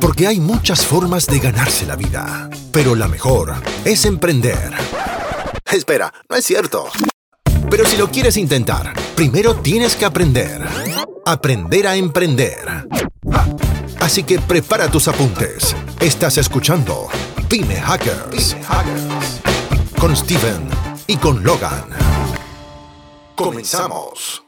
Porque hay muchas formas de ganarse la vida, pero la mejor es emprender. Espera, no es cierto. Pero si lo quieres intentar, primero tienes que aprender. Aprender a emprender. Así que prepara tus apuntes. Estás escuchando Pyme Hackers. Con Steven y con Logan. Comenzamos.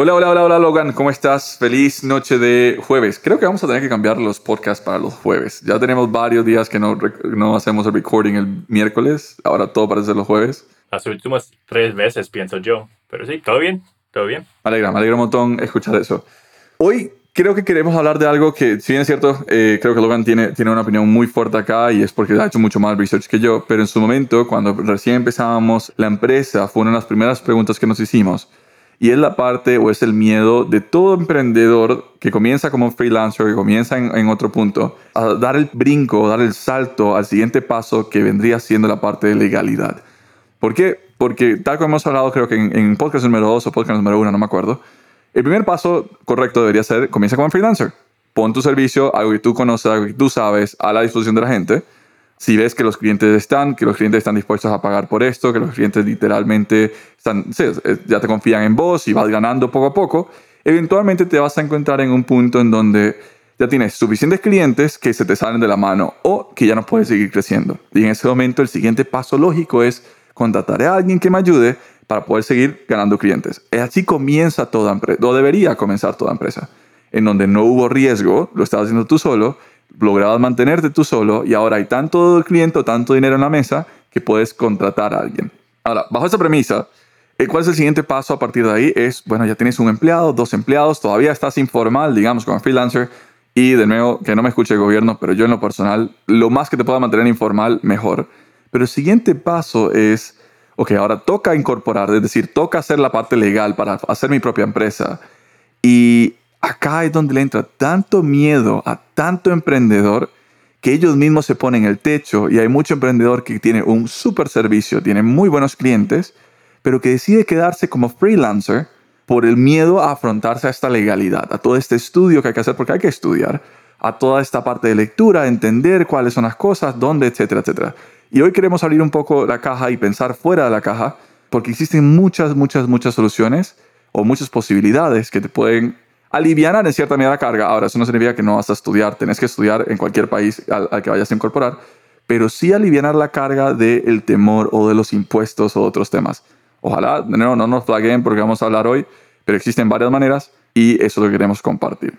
Hola, hola, hola, hola Logan, ¿cómo estás? Feliz noche de jueves. Creo que vamos a tener que cambiar los podcasts para los jueves. Ya tenemos varios días que no, no hacemos el recording el miércoles. Ahora todo parece ser los jueves. Las últimas tres veces, pienso yo. Pero sí, todo bien, todo bien. Me alegra, me alegra un montón escuchar eso. Hoy creo que queremos hablar de algo que, si bien es cierto, eh, creo que Logan tiene, tiene una opinión muy fuerte acá y es porque ha hecho mucho más research que yo, pero en su momento, cuando recién empezábamos la empresa, fue una de las primeras preguntas que nos hicimos y es la parte o es el miedo de todo emprendedor que comienza como freelancer, que comienza en, otro punto, a dar el brinco, dar el salto al siguiente paso que vendría siendo la parte de legalidad. ¿Por qué? Porque tal como hemos hablado creo que en, podcast número 2 o podcast número 1, no me acuerdo, el primer paso correcto debería ser, comienza como freelancer. Pon tu servicio, algo que tú conoces, algo que tú sabes, a la disposición de la gente si ves que los clientes están, que los clientes están dispuestos a pagar por esto, que los clientes literalmente están, ya te confían en vos y vas ganando poco a poco, eventualmente te vas a encontrar en un punto en donde ya tienes suficientes clientes que se te salen de la mano o que ya no puedes seguir creciendo. Y en ese momento el siguiente paso lógico es contratar a alguien que me ayude para poder seguir ganando clientes. Así comienza toda empresa, o debería comenzar toda empresa, en donde no hubo riesgo, lo estás haciendo tú solo, lograbas mantenerte tú solo y ahora hay tanto cliente o tanto dinero en la mesa que puedes contratar a alguien. Ahora, bajo esa premisa, eh, ¿cuál es el siguiente paso a partir de ahí? Es, bueno, ya tienes un empleado, dos empleados, todavía estás informal, digamos, como freelancer. Y de nuevo, que no me escuche el gobierno, pero yo en lo personal, lo más que te pueda mantener informal, mejor. Pero el siguiente paso es, ok, ahora toca incorporar, es decir, toca hacer la parte legal para hacer mi propia empresa. Y acá es donde le entra tanto miedo a tanto emprendedor que ellos mismos se ponen el techo y hay mucho emprendedor que tiene un super servicio, tiene muy buenos clientes, pero que decide quedarse como freelancer por el miedo a afrontarse a esta legalidad, a todo este estudio que hay que hacer, porque hay que estudiar, a toda esta parte de lectura, entender cuáles son las cosas, dónde, etcétera, etcétera. Y hoy queremos abrir un poco la caja y pensar fuera de la caja, porque existen muchas, muchas, muchas soluciones o muchas posibilidades que te pueden alivianar en cierta medida la carga. Ahora, eso no significa que no vas a estudiar, tenés que estudiar en cualquier país al, que vayas a incorporar, pero sí alivianar la carga del temor o de los impuestos o otros temas. Ojalá, de nuevo, no nos flaguen porque vamos a hablar hoy, pero existen varias maneras y eso lo queremos compartir.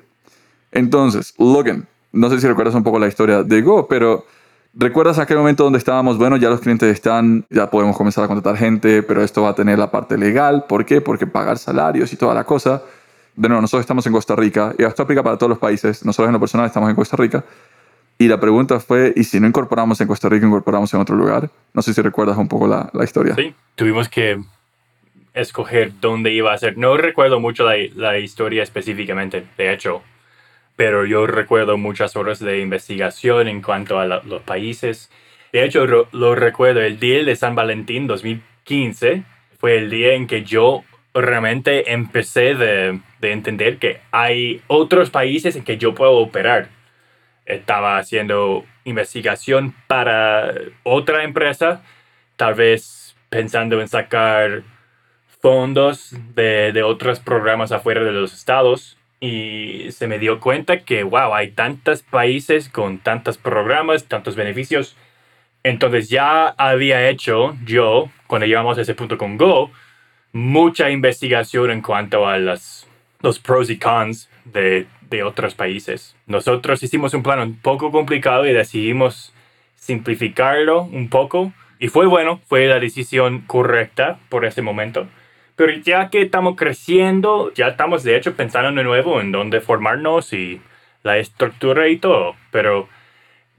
Entonces, Logan, no sé si recuerdas un poco la historia de Go, pero ¿recuerdas aquel momento donde estábamos, bueno, ya los clientes están, ya podemos comenzar a contratar gente, pero esto va a tener la parte legal? ¿Por qué? Porque pagar salarios y toda la cosa de nuevo, nosotros estamos en Costa Rica y esto aplica para todos los países. Nosotros en lo personal estamos en Costa Rica. Y la pregunta fue, ¿y si no incorporamos en Costa Rica, incorporamos en otro lugar? No sé si recuerdas un poco la, la historia. Sí, tuvimos que escoger dónde iba a ser. No recuerdo mucho la, la, historia específicamente, de hecho, pero yo recuerdo muchas horas de investigación en cuanto a los países. De hecho, lo recuerdo, el día de San Valentín 2015 fue el día en que yo realmente empecé de, de, entender que hay otros países en que yo puedo operar. Estaba haciendo investigación para otra empresa, tal vez pensando en sacar fondos de, de otros programas afuera de los estados y se me dio cuenta que, wow, hay tantos países con tantos programas, tantos beneficios. Entonces ya había hecho yo, cuando llegamos a ese punto con Go, mucha investigación en cuanto a las, los pros y cons de, de otros países. Nosotros hicimos un plan un poco complicado y decidimos simplificarlo un poco. Y fue bueno, fue la decisión correcta por ese momento. Pero ya que estamos creciendo, ya estamos de hecho pensando de nuevo en dónde formarnos y la estructura y todo. Pero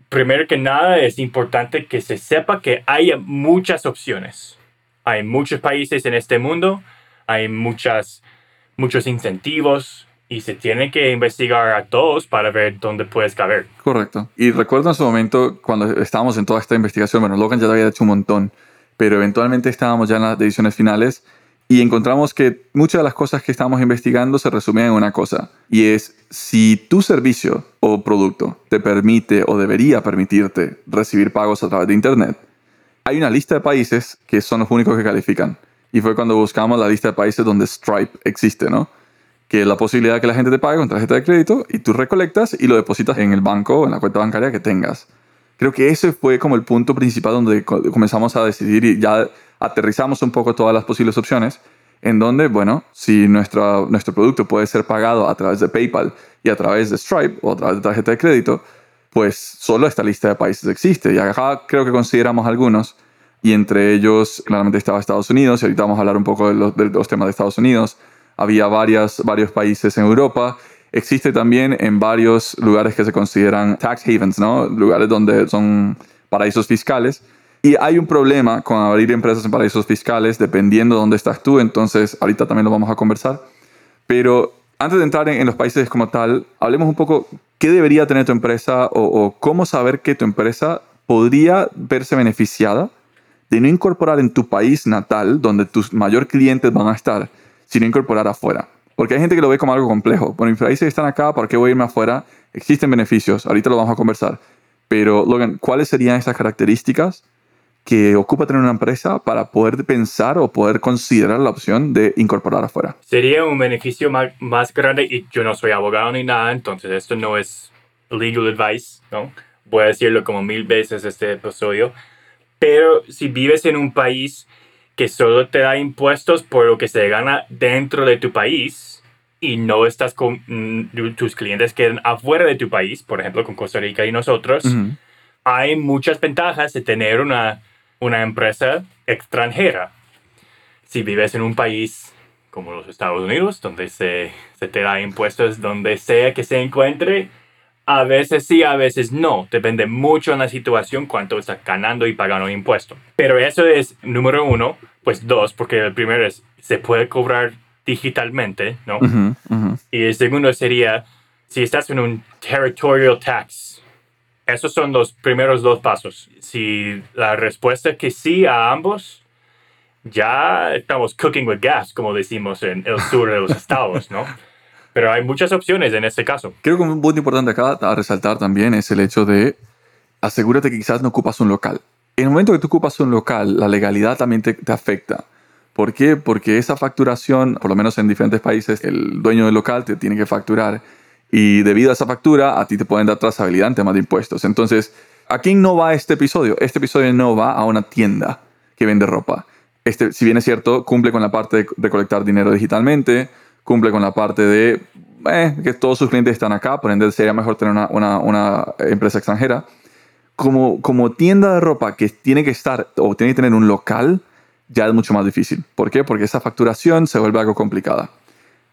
primero que nada es importante que se sepa que hay muchas opciones hay muchos países en este mundo, hay muchas, muchos incentivos y se tiene que investigar a todos para ver dónde puedes caber. Correcto. Y recuerdo en su momento, cuando estábamos en toda esta investigación, bueno, Logan ya lo había hecho un montón, pero eventualmente estábamos ya en las decisiones finales y encontramos que muchas de las cosas que estamos investigando se resumen en una cosa, y es si tu servicio o producto te permite o debería permitirte recibir pagos a través de Internet, hay una lista de países que son los únicos que califican. Y fue cuando buscamos la lista de países donde Stripe existe, ¿no? Que la posibilidad de que la gente te pague con tarjeta de crédito y tú recolectas y lo depositas en el banco en la cuenta bancaria que tengas. Creo que ese fue como el punto principal donde comenzamos a decidir y ya aterrizamos un poco todas las posibles opciones, en donde, bueno, si nuestro, nuestro producto puede ser pagado a través de PayPal y a través de Stripe o a través de tarjeta de crédito, pues solo esta lista de países existe. Y acá creo que consideramos algunos, y entre ellos claramente estaba Estados Unidos, y ahorita vamos a hablar un poco de los, de los temas de Estados Unidos. Había varias, varios países en Europa. Existe también en varios lugares que se consideran tax havens, ¿no? Lugares donde son paraísos fiscales y hay un problema con abrir empresas en paraísos fiscales dependiendo de dónde estás tú, entonces ahorita también lo vamos a conversar. Pero antes de entrar en, los países como tal, hablemos un poco qué debería tener tu empresa o, cómo saber que tu empresa podría verse beneficiada de no incorporar en tu país natal, donde tus mayor clientes van a estar, sino incorporar afuera. Porque hay gente que lo ve como algo complejo. Bueno, mis países están acá, ¿por qué voy a irme afuera? Existen beneficios, ahorita lo vamos a conversar. Pero, Logan, ¿cuáles serían esas características que ocupa tener una empresa para poder pensar o poder considerar la opción de incorporar afuera? Sería un beneficio más, más grande y yo no soy abogado ni nada, entonces esto no es legal advice, ¿no? Voy a decirlo como mil veces este episodio, pero si vives en un país que solo te da impuestos por lo que se gana dentro de tu país y no estás con mm, tus clientes quedan afuera de tu país, por ejemplo con Costa Rica y nosotros, hay muchas ventajas de tener una una empresa extranjera. Si vives en un país como los Estados Unidos, donde se, se te da impuestos donde sea que se encuentre, a veces sí, a veces no. Depende mucho en la situación cuánto estás ganando y pagando impuestos. Pero eso es número uno. Pues dos, porque el primero es, se puede cobrar digitalmente, ¿no? Y el segundo sería, si estás en un territorial tax esos son los primeros dos pasos. Si la respuesta es que sí a ambos, ya estamos cooking with gas, como decimos en el sur de los estados, ¿no? Pero hay muchas opciones en este caso. Creo que un punto importante acá a resaltar también es el hecho de asegúrate que quizás no ocupas un local. En el momento que tú ocupas un local, la legalidad también te, te afecta. ¿Por qué? Porque esa facturación, por lo menos en diferentes países, el dueño del local te tiene que facturar y debido a esa factura, a ti te pueden dar trazabilidad en temas de impuestos. Entonces, ¿a quién no va este episodio? Este episodio no va a una tienda que vende ropa. Este, si bien es cierto, cumple con la parte de recolectar dinero digitalmente, cumple con la parte de eh, que todos sus clientes están acá, por ende sería mejor tener una, una, una, empresa extranjera. Como, como tienda de ropa que tiene que estar o tiene que tener un local, ya es mucho más difícil. ¿Por qué? Porque esa facturación se vuelve algo complicada.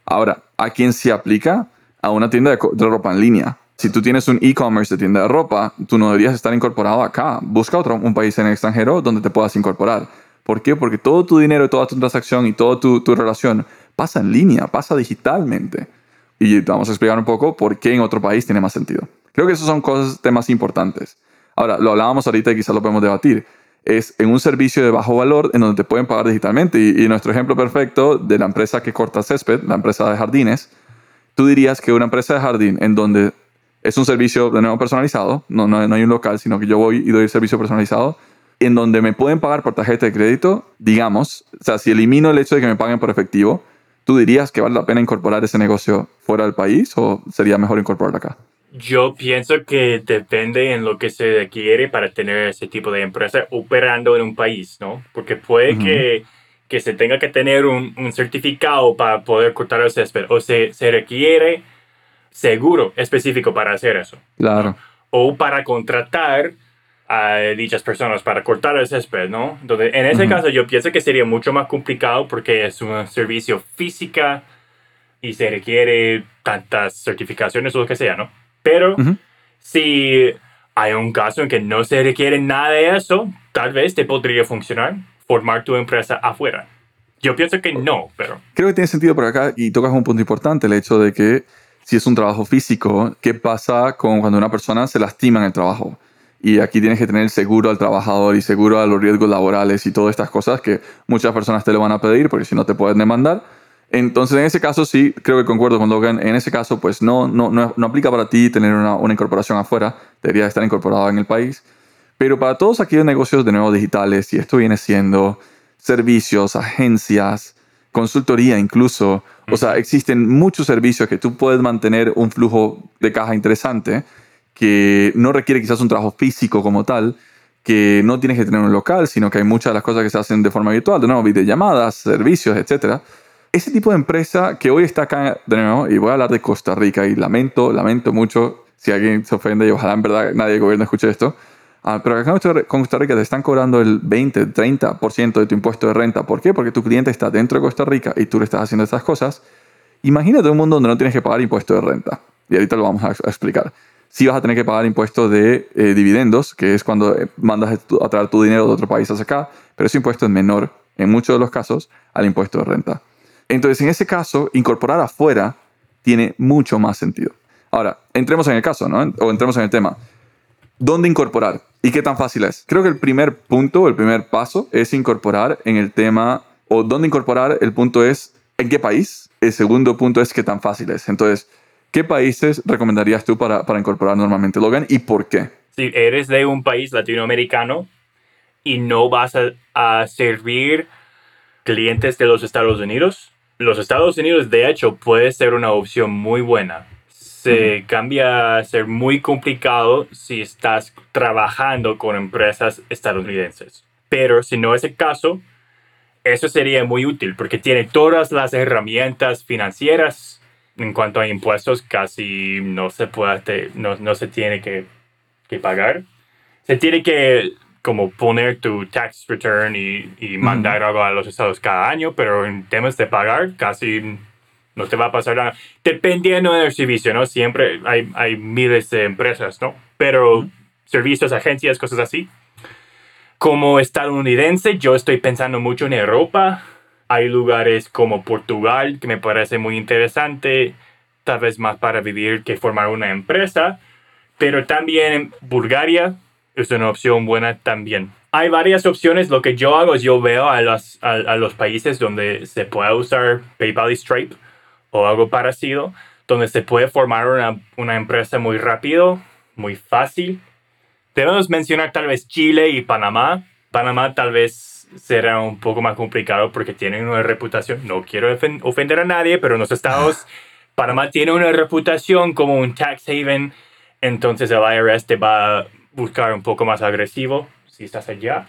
Ahora, ¿a quién se aplica? a una tienda de, ropa en línea. Si tú tienes un e-commerce de tienda de ropa, tú no deberías estar incorporado acá. Busca otro, un país en el extranjero donde te puedas incorporar. ¿Por qué? Porque todo tu dinero, toda tu transacción y toda tu, tu relación pasa en línea, pasa digitalmente. Y vamos a explicar un poco por qué en otro país tiene más sentido. Creo que esos son cosas, temas importantes. Ahora, lo hablábamos ahorita y quizás lo podemos debatir. Es en un servicio de bajo valor en donde te pueden pagar digitalmente. Y, y nuestro ejemplo perfecto de la empresa que corta césped, la empresa de jardines, tú dirías que una empresa de jardín en donde es un servicio de nuevo personalizado, no, no, hay un local, sino que yo voy y doy el servicio personalizado, en donde me pueden pagar por tarjeta de crédito, digamos, o sea, si elimino el hecho de que me paguen por efectivo, ¿tú dirías que vale la pena incorporar ese negocio fuera del país o sería mejor incorporarlo acá? Yo pienso que depende en lo que se requiere para tener ese tipo de empresa operando en un país, ¿no? Porque puede que que se tenga que tener un, un certificado para poder cortar el césped o se, se, requiere seguro específico para hacer eso. Claro. O para contratar a dichas personas para cortar el césped, ¿no? Entonces, en ese caso yo pienso que sería mucho más complicado porque es un servicio física y se requiere tantas certificaciones o lo que sea, ¿no? Pero si hay un caso en que no se requiere nada de eso, tal vez te podría funcionar formar tu empresa afuera. Yo pienso que no, pero... Creo que tiene sentido por acá y tocas un punto importante, el hecho de que si es un trabajo físico, ¿qué pasa con cuando una persona se lastima en el trabajo? Y aquí tienes que tener seguro al trabajador y seguro a los riesgos laborales y todas estas cosas que muchas personas te lo van a pedir porque si no te pueden demandar. Entonces, en ese caso sí, creo que concuerdo con Logan. En ese caso, pues no, no, no, no aplica para ti tener una, una, incorporación afuera, debería estar incorporado en el país. Pero para todos aquellos negocios de nuevo digitales, y esto viene siendo servicios, agencias, consultoría incluso, o sea, existen muchos servicios que tú puedes mantener un flujo de caja interesante que no requiere quizás un trabajo físico como tal, que no tienes que tener un local, sino que hay muchas de las cosas que se hacen de forma virtual, de nuevo, videollamadas, servicios, etc. Ese tipo de empresa que hoy está acá, de nuevo, y voy a hablar de Costa Rica, y lamento, lamento mucho si alguien se ofende, y ojalá en verdad nadie del gobierno escuche esto, ah, pero acá en Costa Rica te están cobrando el 20, 30% de tu impuesto de renta. ¿Por qué? Porque tu cliente está dentro de Costa Rica y tú le estás haciendo estas cosas. Imagínate un mundo donde no tienes que pagar impuesto de renta. Y ahorita lo vamos a explicar sí vas a tener que pagar impuestos de eh, dividendos, que es cuando eh, mandas a traer tu dinero de otro país hacia acá, pero ese impuesto es menor en muchos de los casos al impuesto de renta. Entonces, en ese caso, incorporar afuera tiene mucho más sentido. Ahora, entremos en el caso, ¿no? O entremos en el tema. ¿Dónde incorporar? ¿Y qué tan fácil es? Creo que el primer punto, el primer paso es incorporar en el tema, o dónde incorporar, el punto es en qué país. El segundo punto es qué tan fácil es. Entonces, ¿Qué países recomendarías tú para, para incorporar normalmente Logan y por qué? Si eres de un país latinoamericano y no vas a, a servir clientes de los Estados Unidos, los Estados Unidos de hecho puede ser una opción muy buena. Se cambia a ser muy complicado si estás trabajando con empresas estadounidenses. Pero si no es el caso, eso sería muy útil porque tiene todas las herramientas financieras en cuanto a impuestos casi no se puede, no, no se tiene que, que, pagar. Se tiene que como poner tu tax return y, y mandar algo a los estados cada año, pero en temas de pagar casi no te va a pasar nada. Dependiendo del servicio, ¿no? Siempre hay, hay miles de empresas, ¿no? Pero servicios, agencias, cosas así. Como estadounidense, yo estoy pensando mucho en Europa hay lugares como Portugal que me parece muy interesante, tal vez más para vivir que formar una empresa, pero también Bulgaria es una opción buena también. Hay varias opciones. Lo que yo hago es yo veo a los, a, los países donde se puede usar PayPal y Stripe o algo parecido, donde se puede formar una, una empresa muy rápido, muy fácil. Debemos mencionar tal vez Chile y Panamá. Panamá tal vez será un poco más complicado porque tienen una reputación, no quiero ofender a nadie, pero en los estados, Panamá tiene una reputación como un tax haven, entonces el IRS te va a buscar un poco más agresivo si estás allá.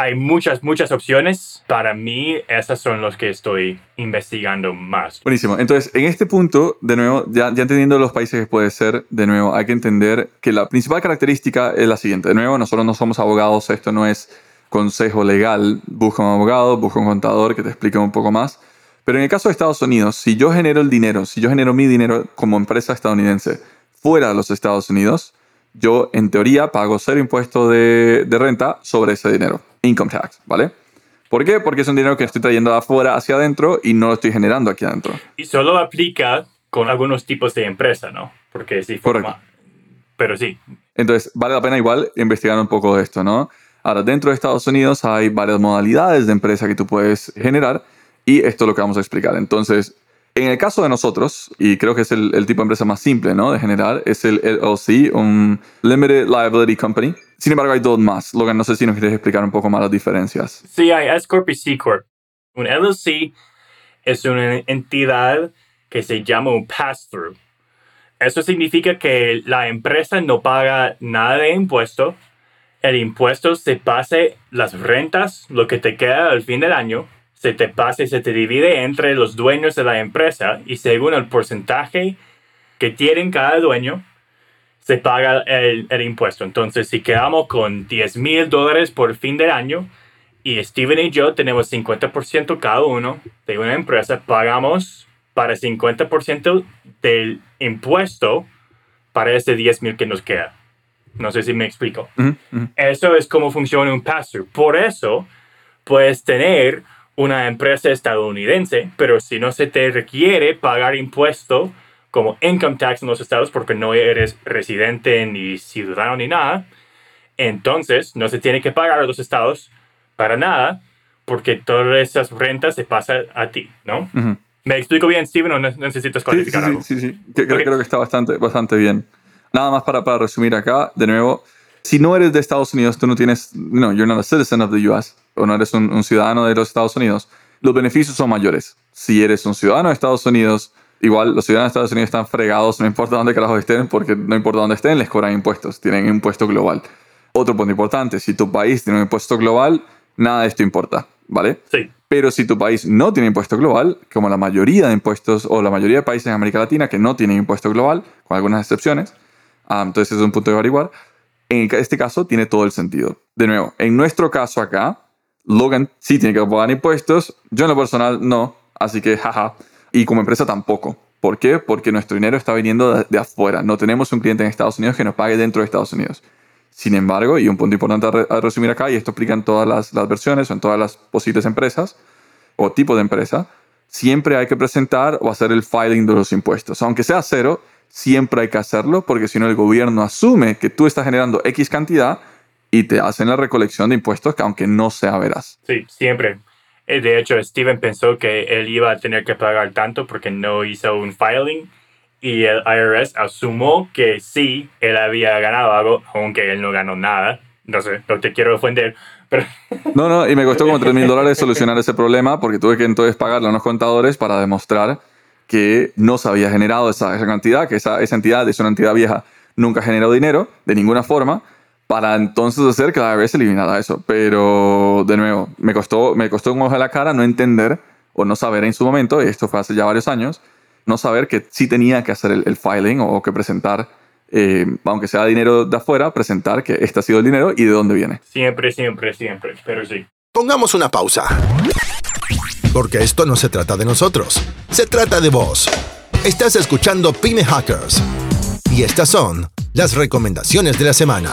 Hay muchas, muchas opciones. Para mí, esas son los que estoy investigando más. Buenísimo. Entonces, en este punto, de nuevo, ya, ya entendiendo los países que puede ser, de nuevo, hay que entender que la principal característica es la siguiente. De nuevo, nosotros no somos abogados, esto no es consejo legal, busca un abogado, busca un contador que te explique un poco más. Pero en el caso de Estados Unidos, si yo genero el dinero, si yo genero mi dinero como empresa estadounidense fuera de los Estados Unidos, yo en teoría pago cero impuesto de, de renta sobre ese dinero, income tax, ¿vale? ¿Por qué? Porque es un dinero que estoy trayendo de afuera hacia adentro y no lo estoy generando aquí adentro. Y solo aplica con algunos tipos de empresa, ¿no? Porque si forma... Pero sí. Entonces, vale la pena igual investigar un poco de esto, ¿no? Ahora, dentro de Estados Unidos hay varias modalidades de empresa que tú puedes generar y esto es lo que vamos a explicar. Entonces, en el caso de nosotros, y creo que es el, tipo de empresa más simple ¿no? de generar, es el LLC, un Limited Liability Company. Sin embargo, hay dos más. Logan, no sé si nos quieres explicar un poco más las diferencias. Sí, hay S Corp y C Corp. Un LLC es una entidad que se llama un pass-through. Eso significa que la empresa no paga nada de impuesto el impuesto se pase las rentas, lo que te queda al fin del año, se te pase, se te divide entre los dueños de la empresa y según el porcentaje que tienen cada dueño, se paga el, el impuesto. Entonces, si quedamos con 10 mil dólares por fin del año y Steven y yo tenemos 50% cada uno de una empresa, pagamos para 50% del impuesto para ese 10 mil que nos queda. No sé si me explico. Eso es cómo funciona un pass Por eso puedes tener una empresa estadounidense, pero si no se te requiere pagar impuesto como income tax en los estados porque no eres residente ni ciudadano ni nada, Entonces, no se tiene que pagar a los estados para nada, porque todas esas rentas se pasan a ti, ¿no? ¿Me explico bien, Steven, o necesitas clarificar sí, algo? Sí, sí, sí. Creo, creo, que está bastante, bastante bien. Nada más para, para resumir acá, de nuevo, si no eres de Estados Unidos, tú no tienes, no, you're not a citizen of the US, o no eres un, un ciudadano de los Estados Unidos, los beneficios son mayores. Si eres un ciudadano de Estados Unidos, igual los ciudadanos de Estados Unidos están fregados, no importa dónde carajo estén, porque no importa dónde estén, les cobran impuestos, tienen impuesto global. Otro punto importante, si tu país tiene un impuesto global, nada de esto importa, ¿vale? Sí. Pero si tu país no tiene impuesto global, como la mayoría de impuestos o la mayoría de países en América Latina que no tienen impuesto global, con algunas excepciones, um, entonces es un punto de averiguar, en este caso tiene todo el sentido. De nuevo, en nuestro caso acá, Logan sí tiene que pagar impuestos, yo en lo personal no, así que jaja, y como empresa tampoco. ¿Por qué? Porque nuestro dinero está viniendo de, de afuera, no tenemos un cliente en Estados Unidos que nos pague dentro de Estados Unidos. Sin embargo, y un punto importante a, re a resumir acá, y esto explica en todas las, las, versiones o en todas las posibles empresas o tipo de empresa, siempre hay que presentar o hacer el filing de los impuestos. Aunque sea cero, siempre hay que hacerlo porque si no el gobierno asume que tú estás generando X cantidad y te hacen la recolección de impuestos que aunque no sea veraz. Sí, siempre. Eh, de hecho, Steven pensó que él iba a tener que pagar tanto porque no hizo un filing y el IRS asumió que sí, él había ganado algo, aunque él no ganó nada. No sé, no te quiero ofender, pero... No, no, y me costó como 3 mil dólares solucionar ese problema porque tuve que entonces pagarle a unos contadores para demostrar que no se había generado esa, esa cantidad, que esa, esa entidad es una entidad vieja, nunca generó dinero de ninguna forma, para entonces hacer que la IRS eliminara eso. Pero, de nuevo, me costó, me costó un ojo de la cara no entender o no saber en su momento, y esto fue hace ya varios años, no saber que sí tenía que hacer el, el filing o que presentar, eh, aunque sea dinero de afuera, presentar que este ha sido el dinero y de dónde viene. Siempre, siempre, siempre, pero sí. Pongamos una pausa. Porque esto no se trata de nosotros, se trata de vos. Estás escuchando Pyme Hackers. Y estas son las recomendaciones de la semana.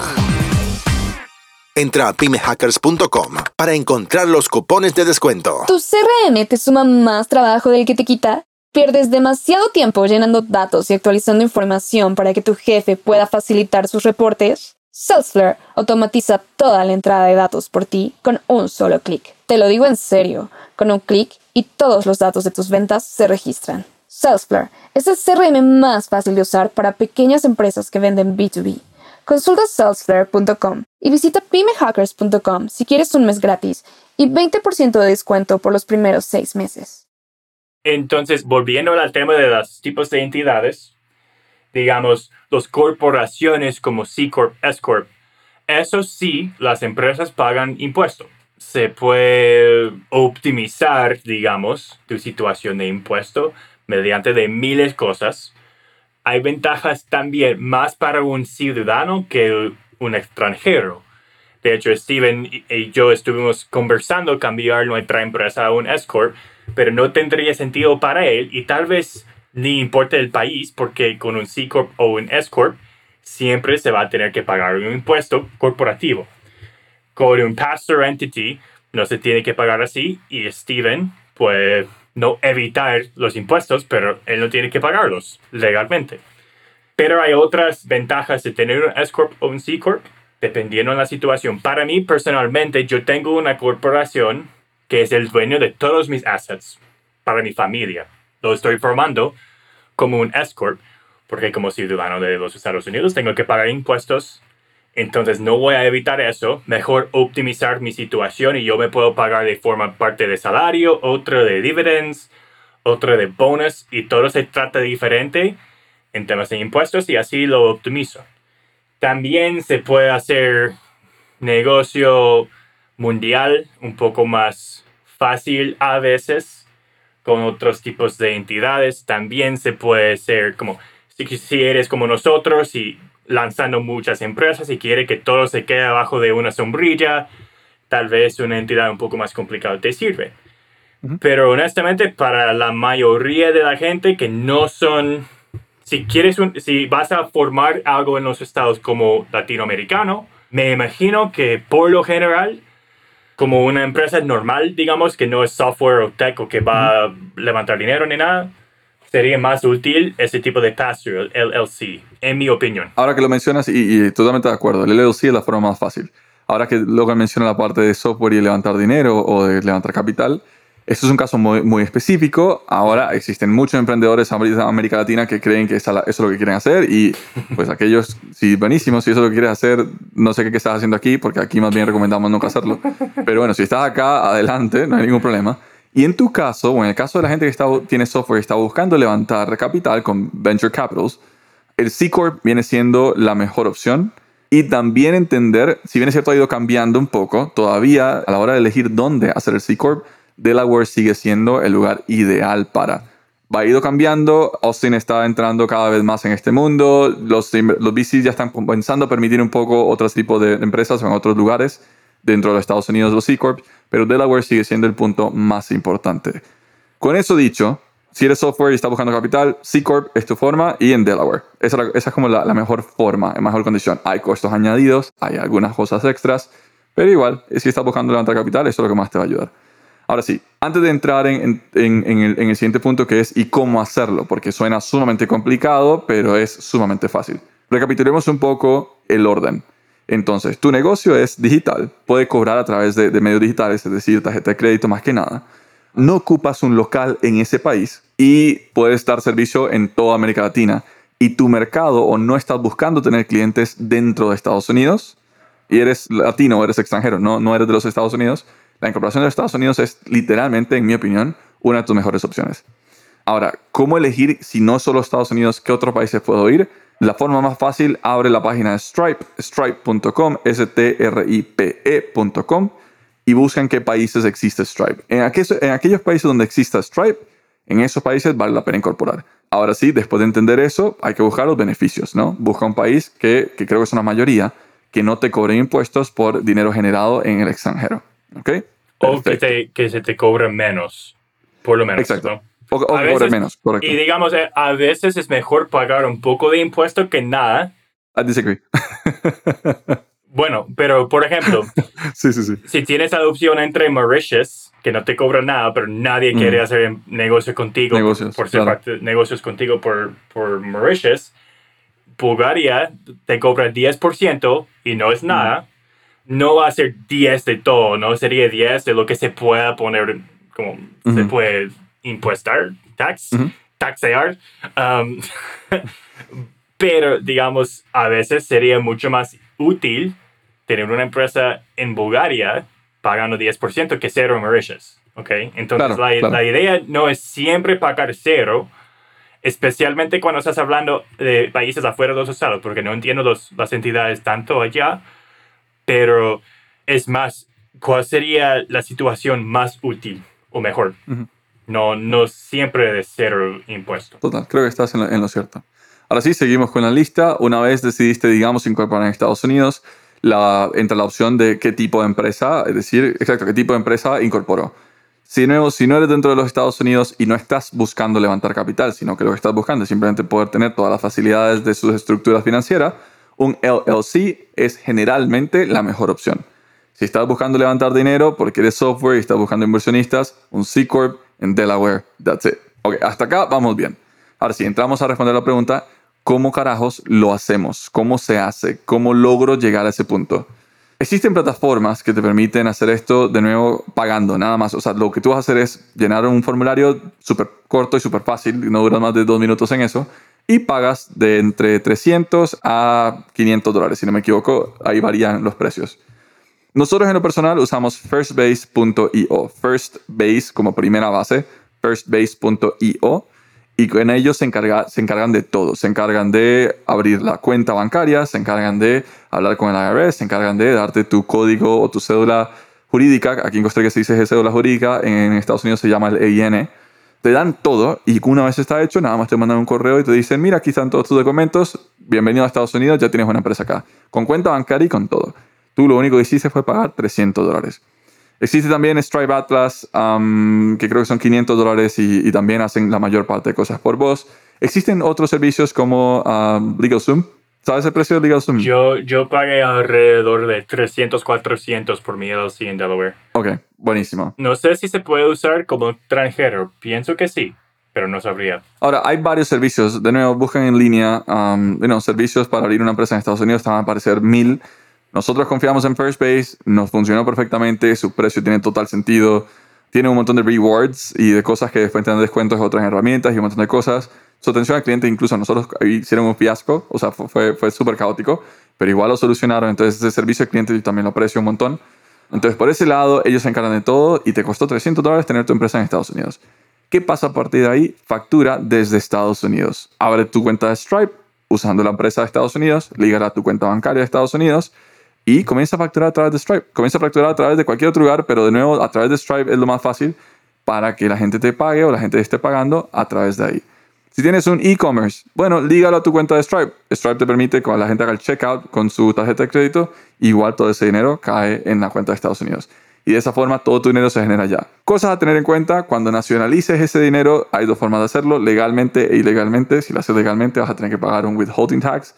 Entra a pymehackers.com para encontrar los cupones de descuento. ¿Tu CRM te suma más trabajo del que te quita? ¿Pierdes demasiado tiempo llenando datos y actualizando información para que tu jefe pueda facilitar sus reportes? Salesforce automatiza toda la entrada de datos por ti con un solo clic. Te lo digo en serio, con un clic y todos los datos de tus ventas se registran. Salesforce es el CRM más fácil de usar para pequeñas empresas que venden B2B. Consulta salesforce.com y visita pymehackers.com si quieres un mes gratis y 20% de descuento por los primeros seis meses. Entonces, volviendo al tema de los tipos de entidades, digamos, las corporaciones como C Corp, S Corp, eso sí, las empresas pagan impuestos. Se puede optimizar, digamos, tu situación de impuesto mediante de miles de cosas. Hay ventajas también más para un ciudadano que un extranjero. De hecho, Steven y yo estuvimos conversando cambiar nuestra empresa a un S Corp, pero no tendría sentido para él y tal vez ni importa el país porque con un C Corp o un S Corp siempre se va a tener que pagar un impuesto corporativo. Con un pastor entity no se tiene que pagar así y Steven puede no evitar los impuestos, pero él no tiene que pagarlos legalmente. Pero hay otras ventajas de tener un S Corp o un C Corp dependiendo de la situación. Para mí personalmente yo tengo una corporación que es el dueño de todos mis assets para mi familia. Lo estoy formando como un S Corp porque como ciudadano de los Estados Unidos tengo que pagar impuestos. Entonces no voy a evitar eso. Mejor optimizar mi situación y yo me puedo pagar de forma parte de salario, otro de dividends, otro de bonus y todo se trata diferente en temas de impuestos y así lo optimizo. También se puede hacer negocio mundial un poco más fácil a veces con otros tipos de entidades. También se puede hacer como si, si eres como nosotros y lanzando muchas empresas y quiere que todo se quede abajo de una sombrilla, tal vez una entidad un poco más complicada te sirve. Uh -huh. Pero honestamente, para la mayoría de la gente que no son, si quieres, un, si vas a formar algo en los estados como latinoamericano, me imagino que por lo general, como una empresa normal, digamos, que no es software o tech o que va uh -huh. a levantar dinero ni nada, sería más útil ese tipo de pass-through, el LLC, en mi opinión. Ahora que lo mencionas, y, y totalmente de acuerdo, el LLC es la forma más fácil. Ahora que Logan menciona la parte de software y levantar dinero o de levantar capital, esto es un caso muy, muy específico. Ahora existen muchos emprendedores en América Latina que creen que eso es lo que quieren hacer y pues aquellos, sí, buenísimos, si eso es lo que quieres hacer, no sé qué, estás haciendo aquí porque aquí más bien recomendamos nunca hacerlo. Pero bueno, si estás acá, adelante, no hay ningún problema. Y en tu caso, o en el caso de la gente que tiene software y está buscando levantar capital con Venture Capitals, el C Corp viene siendo la mejor opción. Y también entender, si bien es cierto ha ido cambiando un poco, todavía a la hora de elegir dónde hacer el C Corp, Delaware sigue siendo el lugar ideal para. Va ido cambiando, Austin está entrando cada vez más en este mundo, los, los VCs ya están comenzando a permitir un poco otros tipos de empresas en otros lugares dentro de los Estados Unidos, los C Corp, pero Delaware sigue siendo el punto más importante. Con eso dicho, si eres software y estás buscando capital, C Corp es tu forma y en Delaware. Esa, esa es como la, la, mejor forma, en mejor condición. Hay costos añadidos, hay algunas cosas extras, pero igual, si estás buscando levantar capital, eso es lo que más te va a ayudar. Ahora sí, antes de entrar en, el, siguiente punto que es y cómo hacerlo, porque suena sumamente complicado, pero es sumamente fácil. Recapitulemos un poco el orden. Entonces, tu negocio es digital, puede cobrar a través de, medios digitales, es decir, tarjeta de crédito más que nada. No ocupas un local en ese país y puedes dar servicio en toda América Latina. Y tu mercado o no estás buscando tener clientes dentro de Estados Unidos y eres latino o eres extranjero, no, no eres de los Estados Unidos, la incorporación de Estados Unidos es literalmente, en mi opinión, una de tus mejores opciones. Ahora, ¿cómo elegir si no solo Estados Unidos, qué otros países puedo ir? La forma más fácil, abre la página de Stripe, stripe.com, S-T-R-I-P-E.com, y busca en qué países existe Stripe. En, en aquellos países donde exista Stripe, en esos países vale la pena incorporar. Ahora sí, después de entender eso, hay que buscar los beneficios, ¿no? Busca un país que, que creo que es una mayoría, que no te cobre impuestos por dinero generado en el extranjero. ¿Ok? O que, que, se te cobre menos, por lo menos. Exacto. O, o cobre menos, correcto. Y digamos, eh, a veces es mejor pagar un poco de impuesto que nada. I disagree. bueno, pero por ejemplo, sí, sí, sí. si tienes la opción entre Mauritius, que no te cobra nada, pero nadie mm. quiere hacer negocio contigo negocios, por, ser parte, negocios contigo por, por Mauritius, Bulgaria te cobra 10% y no es nada no va a ser 10 de todo, ¿no? Sería 10 de lo que se pueda poner, como se puede impuestar, tax, taxear. Um, pero, digamos, a veces sería mucho más útil tener una empresa en Bulgaria pagando 10% que cero en Mauritius, ¿ok? Entonces, la, la idea no es siempre pagar cero, especialmente cuando estás hablando de países afuera de los estados, porque no entiendo los, las entidades tanto allá, pero es más, ¿cuál sería la situación más útil o mejor? No, no siempre de cero impuesto. Total, creo que estás en lo, cierto. Ahora sí, seguimos con la lista. Una vez decidiste, digamos, incorporar en Estados Unidos, la, entra la opción de qué tipo de empresa, es decir, exacto, qué tipo de empresa incorporó. Si no, si no eres dentro de los Estados Unidos y no estás buscando levantar capital, sino que lo que estás buscando es simplemente poder tener todas las facilidades de sus estructuras financieras, un LLC es generalmente la mejor opción. Si estás buscando levantar dinero porque eres software y estás buscando inversionistas, un C Corp en Delaware, that's it. Ok, hasta acá vamos bien. Ahora sí, entramos a responder la pregunta, ¿cómo carajos lo hacemos? ¿Cómo se hace? ¿Cómo logro llegar a ese punto? Existen plataformas que te permiten hacer esto de nuevo pagando, nada más. O sea, lo que tú vas a hacer es llenar un formulario súper corto y súper fácil, no dura más de dos minutos en eso, y pagas de entre 300 a 500 dólares, si no me equivoco, ahí varían los precios. Nosotros en lo personal usamos firstbase.io, firstbase como primera base, firstbase.io, y con ellos se, encarga, se encargan de todo. Se encargan de abrir la cuenta bancaria, se encargan de hablar con el IRS, se encargan de darte tu código o tu cédula jurídica. Aquí en Costa Rica se dice cédula jurídica, en Estados Unidos se llama el EIN te dan todo y una vez está hecho, nada más te mandan un correo y te dicen, mira, aquí están todos tus documentos, bienvenido a Estados Unidos, ya tienes una empresa acá, con cuenta bancaria y con todo. Tú lo único que hiciste fue pagar 300 dólares. Existe también Stripe Atlas, que creo que son 500 dólares y, también hacen la mayor parte de cosas por vos. Existen otros servicios como LegalZoom, ¿Sabes el precio de LegalZoom? Yo, yo pagué alrededor de 300, 400 por mi LLC en Delaware. Ok, buenísimo. No sé si se puede usar como extranjero. Pienso que sí. pero no sabría. Ahora, hay varios servicios. De nuevo, buscan en línea um, you know, servicios para abrir una empresa en Estados Unidos. Te van a aparecer mil. Nosotros confiamos en First Base. Nos funcionó perfectamente. Su precio tiene total sentido. Tiene un montón de rewards y de cosas que después te dan descuentos de otras herramientas y un montón de cosas. Su atención al cliente, incluso nosotros hicieron un fiasco. O sea, fue, fue súper caótico. Pero igual lo solucionaron. Entonces, ese servicio al cliente yo también lo aprecio un montón. Entonces, por ese lado, ellos se encargan de todo y te costó 300 dólares tener tu empresa en Estados Unidos. ¿Qué pasa a partir de ahí? Factura desde Estados Unidos. Abre tu cuenta de Stripe usando la empresa de Estados Unidos, a tu cuenta bancaria de Estados Unidos y comienza a facturar a través de Stripe. Comienza a facturar a través de cualquier otro lugar, pero de nuevo a través de Stripe es lo más fácil para que la gente te pague o la gente esté pagando a través de ahí. Si tienes un e-commerce, bueno, lígalo a tu cuenta de Stripe. Stripe te permite que la gente haga el checkout con su tarjeta de crédito, igual todo ese dinero cae en la cuenta de Estados Unidos y de esa forma todo tu dinero se genera ya. Cosas a tener en cuenta, cuando nacionalices ese dinero hay dos formas de hacerlo, legalmente e ilegalmente. Si lo haces legalmente vas a tener que pagar un withholding tax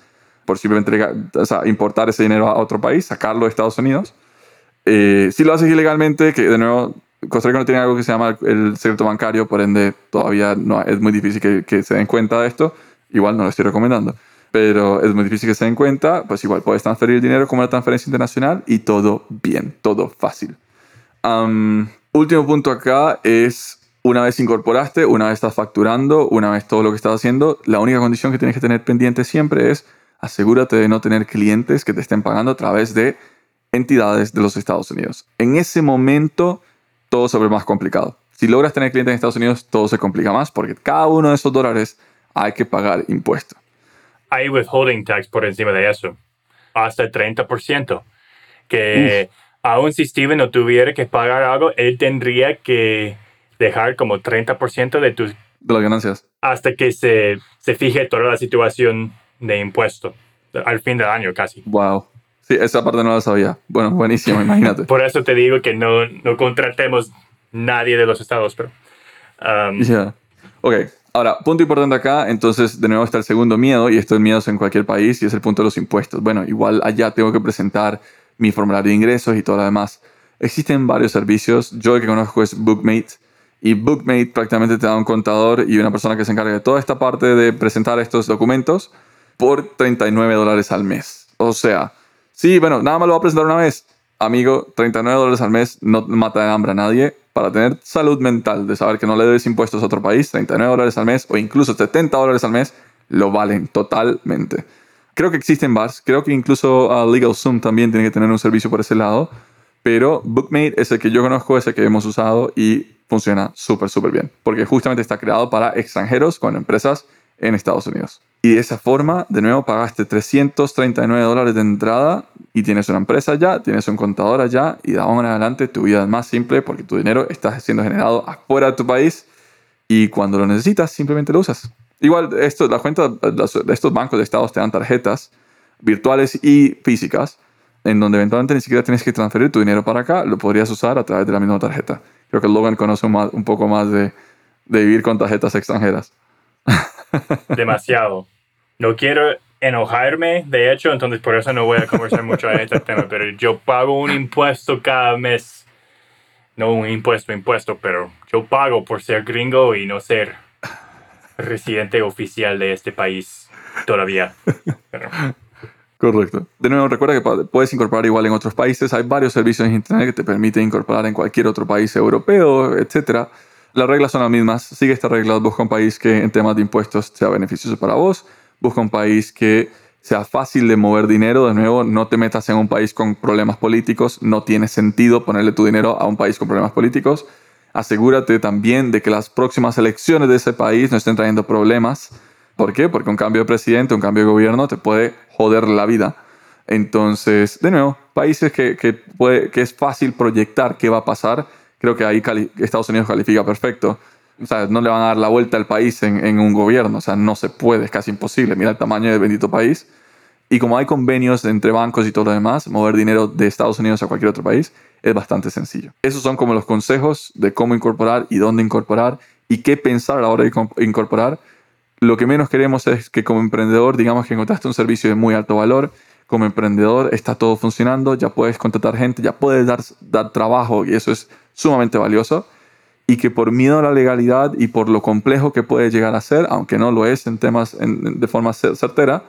por simplemente importar ese dinero a otro país, sacarlo de Estados Unidos. Eh, si lo haces ilegalmente, que de nuevo Costa Rica no tiene algo que se llama el secreto bancario, por ende todavía no, es muy difícil que, que se den cuenta de esto, igual no lo estoy recomendando pero es muy difícil que se den cuenta, pues igual puedes transferir el dinero como una transferencia internacional y todo bien, todo fácil último punto acá es, una vez incorporaste, una vez estás facturando, una vez todo lo que estás haciendo, la única condición que tienes que tener pendiente siempre es asegúrate de no tener clientes que te estén pagando a través de entidades de los Estados Unidos. En ese momento todo se ve más complicado. Si logras tener clientes en Estados Unidos, todo se complica más porque cada uno de esos dólares hay que pagar impuesto. Hay withholding tax por encima de eso, hasta el 30%, que aún si Steven no tuviera que pagar algo, él tendría que dejar como 30% de tus... De las ganancias. Hasta que se, se fije toda la situación de impuesto, al fin del año casi. Wow. Sí, esa parte no la sabía. Bueno, buenísimo, imagínate. Por eso te digo que no, no contratemos nadie de los estados, pero... Um, ya. Ok, ahora, punto importante acá, entonces de nuevo está el segundo miedo, y esto es miedo en cualquier país, y es el punto de los impuestos. Bueno, igual allá tengo que presentar mi formulario de ingresos y todo lo demás. Existen varios servicios. Yo el que conozco es Bookmate. Y Bookmate prácticamente te da un contador y una persona que se encarga de toda esta parte de presentar estos documentos por 39 dólares al mes. O sea, sí, bueno, nada más lo va a presentar una vez. Amigo, 39 dólares al mes no mata de hambre a nadie. Para tener salud mental de saber que no le debes impuestos a otro país, 39 dólares al mes o incluso 70 dólares al mes, lo valen totalmente. Creo que existen bars, creo que incluso uh, LegalZoom también tiene que tener un servicio por ese lado, pero Bookmate es el que yo conozco, es el que hemos usado y funciona súper, súper bien, porque justamente está creado para extranjeros con empresas en Estados Unidos. Y de esa forma, de nuevo, pagaste 339 dólares de entrada y tienes una empresa ya, tienes un contador allá y de ahora en adelante tu vida es más simple porque tu dinero está siendo generado afuera de tu país y cuando lo necesitas simplemente lo usas. Igual, esto, la cuenta estos bancos de estados te dan tarjetas virtuales y físicas, en donde eventualmente ni siquiera tienes que transferir tu dinero para acá, lo podrías usar a través de la misma tarjeta. Creo que Logan conoce un, poco más de, de vivir con tarjetas extranjeras. Demasiado. No quiero enojarme, de hecho, entonces por eso no voy a conversar mucho de este tema, pero yo pago un impuesto cada mes. No un impuesto, impuesto, pero yo pago por ser gringo y no ser residente oficial de este país todavía. Correcto. De nuevo, recuerda que puedes incorporar igual en otros países. Hay varios servicios en Internet que te permiten incorporar en cualquier otro país europeo, etc. Las reglas son las mismas. Sigue esta regla. Busca un país que en temas de impuestos sea beneficioso para vos. Busca un país que sea fácil de mover dinero. De nuevo, no te metas en un país con problemas políticos. No tiene sentido ponerle tu dinero a un país con problemas políticos asegúrate también de que las próximas elecciones de ese país no estén trayendo problemas. ¿Por qué? Porque un cambio de presidente, un cambio de gobierno te puede joder la vida. Entonces, de nuevo, países que, que, puede, que es fácil proyectar qué va a pasar, creo que ahí Estados Unidos califica perfecto. O sea, no le van a dar la vuelta al país en, un gobierno, o sea, no se puede, es casi imposible. Mira el tamaño del bendito país. Y como hay convenios entre bancos y todo lo demás, mover dinero de Estados Unidos a cualquier otro país es bastante sencillo. Esos son como los consejos de cómo incorporar y dónde incorporar y qué pensar a la hora de incorporar. Lo que menos queremos es que como emprendedor digamos que encontraste un servicio de muy alto valor, como emprendedor está todo funcionando, ya puedes contratar gente, ya puedes dar, dar trabajo y eso es sumamente valioso. y que por miedo a la legalidad y por lo complejo que puede llegar a ser, aunque no lo es en temas de forma certera,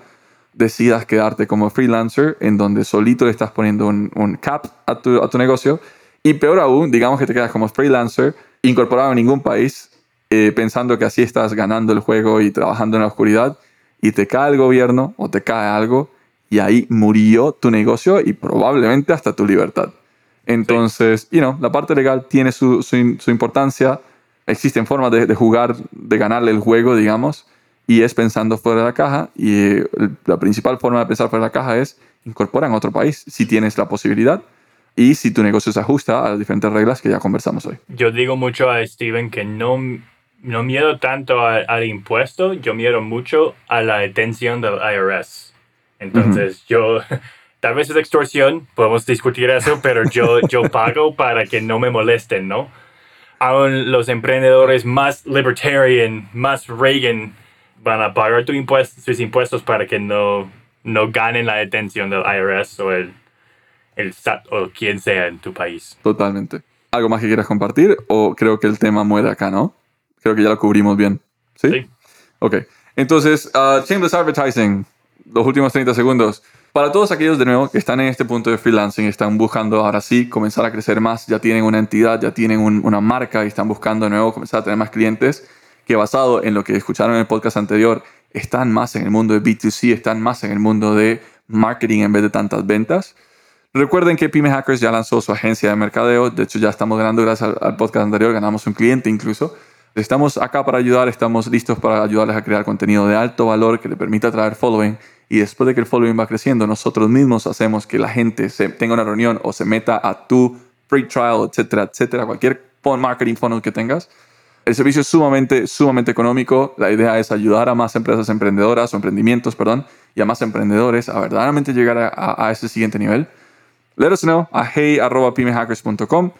decidas quedarte como freelancer en donde solito le estás poniendo un, cap a tu, a tu, negocio y peor aún, digamos que te quedas como freelancer incorporado en ningún país eh, pensando que así estás ganando el juego y trabajando en la oscuridad y te cae el gobierno o te cae algo y ahí murió tu negocio y probablemente hasta tu libertad. Entonces, you know, la parte legal tiene su, su, importancia, existen formas de, de, jugar, de ganarle el juego, digamos, y es pensando fuera de la caja y eh, la principal forma de pensar fuera de la caja es incorporar en otro país si tienes la posibilidad y si tu negocio se ajusta a las diferentes reglas que ya conversamos hoy. Yo digo mucho a Steven que no no miedo tanto al, impuesto, yo miedo mucho a la detención del IRS. Entonces, yo, tal vez es extorsión, podemos discutir eso, pero yo, yo pago para que no me molesten, ¿no? Aún los emprendedores más libertarian, más Reagan, van a pagar tu impuesto, sus impuestos para que no, no ganen la detención del IRS o el, el SAT o quien sea en tu país. Totalmente. ¿Algo más que quieras compartir? O creo que el tema muere acá, ¿no? Creo que ya lo cubrimos bien. ¿Sí? sí. Ok. Entonces, uh, Shameless Advertising, los últimos 30 segundos. Para todos aquellos de nuevo que están en este punto de freelancing, están buscando ahora sí comenzar a crecer más, ya tienen una entidad, ya tienen una marca y están buscando de nuevo comenzar a tener más clientes, que basado en lo que escucharon en el podcast anterior, están más en el mundo de B2C, están más en el mundo de marketing en vez de tantas ventas. Recuerden que Pyme Hackers ya lanzó su agencia de mercadeo, de hecho ya estamos ganando gracias al podcast anterior, ganamos un cliente incluso. Estamos acá para ayudar, estamos listos para ayudarles a crear contenido de alto valor que le permita traer following. Y después de que el following va creciendo, nosotros mismos hacemos que la gente se tenga una reunión o se meta a tu free trial, etcétera, etcétera, cualquier marketing funnel que tengas. El servicio es sumamente, sumamente económico. La idea es ayudar a más empresas emprendedoras o emprendimientos, perdón, y a más emprendedores a verdaderamente llegar a, a ese siguiente nivel. Let us know a hey.pymehackers.com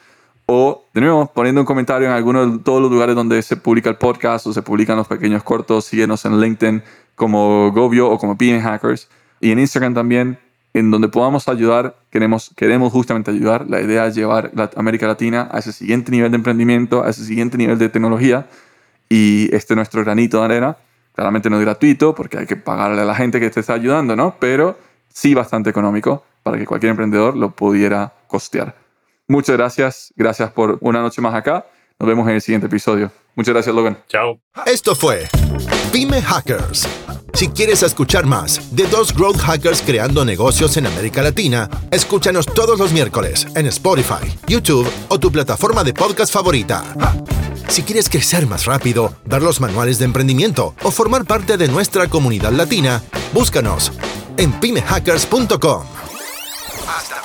o, de nuevo, poniendo un comentario en alguno de todos los lugares donde se publica el podcast o se publican los pequeños cortos. Síguenos en LinkedIn como Govio o como PM Hackers. Y en Instagram también, en donde podamos ayudar. Queremos, queremos justamente ayudar. La idea es llevar la América Latina a ese siguiente nivel de emprendimiento, a ese siguiente nivel de tecnología. Y este es nuestro granito de arena. Claramente no es gratuito porque hay que pagarle a la gente que te está ayudando, ¿no? Pero sí bastante económico para que cualquier emprendedor lo pudiera costear. Muchas gracias. Gracias por una noche más acá. Nos vemos en el siguiente episodio. Muchas gracias, Logan. Chao. Esto fue Pyme Hackers. Si quieres escuchar más de dos growth hackers creando negocios en América Latina, escúchanos todos los miércoles en Spotify, YouTube o tu plataforma de podcast favorita. Si quieres crecer más rápido, ver los manuales de emprendimiento o formar parte de nuestra comunidad latina, búscanos en pymehackers.com. Hasta